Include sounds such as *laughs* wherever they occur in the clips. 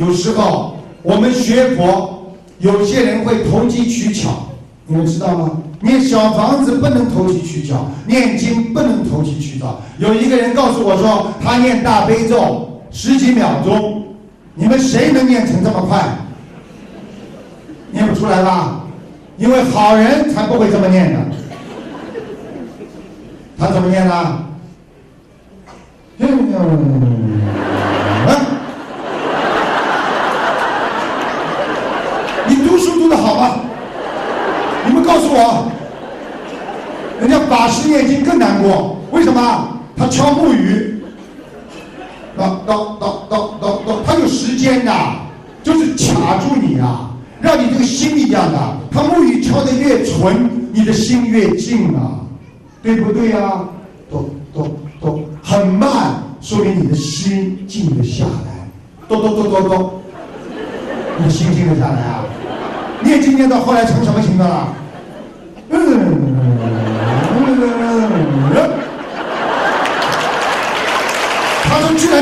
有时候我们学佛，有些人会投机取巧，你们知道吗？念小房子不能投机取巧，念经不能投机取巧。有一个人告诉我说，他念大悲咒十几秒钟，你们谁能念成这么快？念不出来吧？因为好人才不会这么念的。他怎么念的 *laughs* 你读书读的好吗？你们告诉我，人家法师念经更难过，为什么？他敲木鱼，叨叨叨叨叨叨，他有时间的，就是卡住你啊，让你这个心一样的，他木鱼敲的越纯，你的心越静啊，对不对呀？咚咚咚，很慢，说明你的心静了下来，咚咚咚咚咚，你的心静了下来啊。念经念到后来成什么情况了？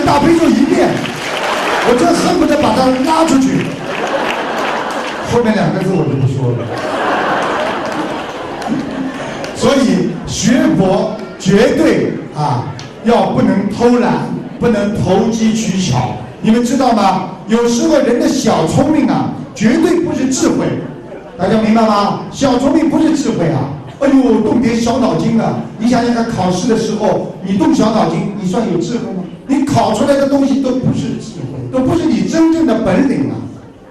说居然大悲咒一遍，我真恨不得把他拉出去。后面两个字我就不说了。所以学佛绝对啊，要不能偷懒，不能投机取巧。你们知道吗？有时候人的小聪明啊，绝对不是智慧。大家明白吗？小聪明不是智慧啊！哎呦，动点小脑筋啊！你想想看，考试的时候你动小脑筋，你算有智慧吗？你考出来的东西都不是智慧，都不是你真正的本领啊！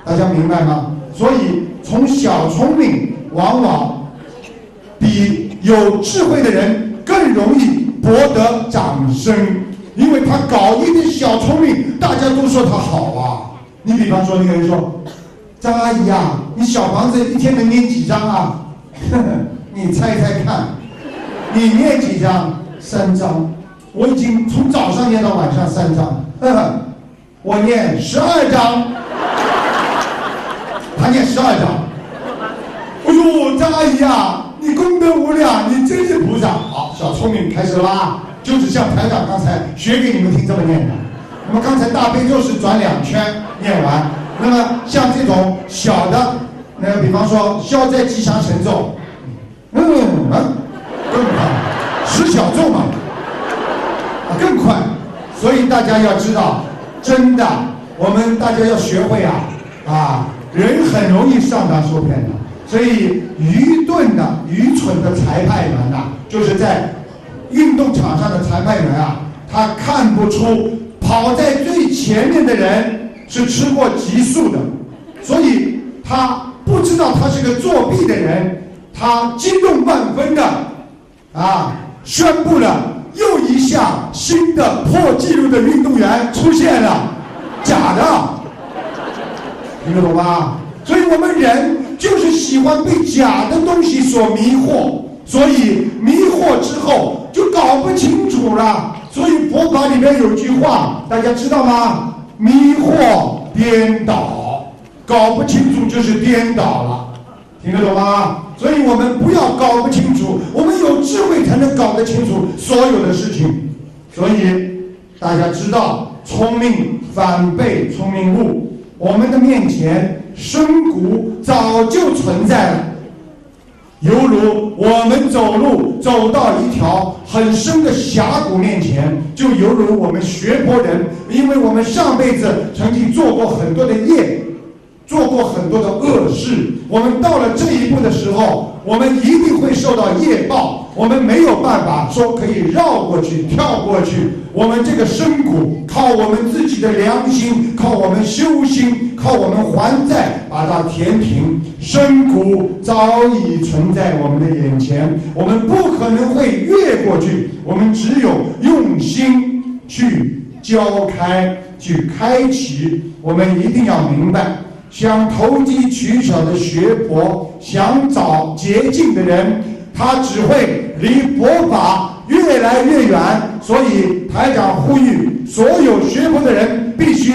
大家明白吗？所以，从小聪明往往比有智慧的人更容易博得掌声，因为他搞一点小聪明，大家都说他好啊。你比方说，那个人说。张阿姨呀，你小房子一天能念几张啊？*laughs* 你猜猜看，你念几张？三张。我已经从早上念到上三张。*laughs* 我念十二张。他念十二张。哎呦，张阿姨啊，你功德无量，你真是菩萨。好，小聪明开始了吧？就是像台长刚才学给你们听这么念的。那么刚才大悲咒是转两圈念完。那么像这种小的，那个比方说消灾吉祥神咒，嗯嗯，更快，十小咒嘛，所以大家要知道，真的，我们大家要学会啊啊，人很容易上当受骗的，所以愚钝的、愚蠢的裁判员呐，就是在运动场上的裁判员啊，他看不出跑在最前面的人。是吃过激素的，所以他不知道他是个作弊的人，他激动万分的，啊，宣布了又一项新的破纪录的运动员出现了，假的，听得懂吗？所以我们人就是喜欢被假的东西所迷惑，所以迷惑之后就搞不清楚了。所以佛法里面有句话，大家知道吗？迷惑颠倒，搞不清楚就是颠倒了，听得懂吗？所以我们不要搞不清楚，搞得清楚所有的事情。所以大家知道，聪明反被聪明误，我们的面前深谷早就存在了。犹如我们走路走到一条很深的峡谷面前，就犹如我们学佛人，因为我们上辈子曾经做过很多的业，做过很多的恶事，我们到了这一步的时候。我们一定会受到业报，我们没有办法说可以绕过去、跳过去。我们这个深谷，靠我们自己的良心，靠我们修心，靠我们还债，把它填平。深谷早已存在我们的眼前，我们不可能会越过去。我们只有用心去浇开、去开启。我们一定要明白。想投机取巧的学佛，想找捷径的人，他只会离佛法越来越远。所以台长呼吁所有学佛的人，必须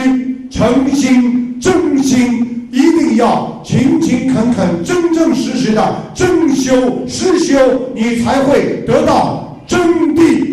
诚心、真心，一定要勤勤恳恳、真真实实的真修实修，你才会得到真谛。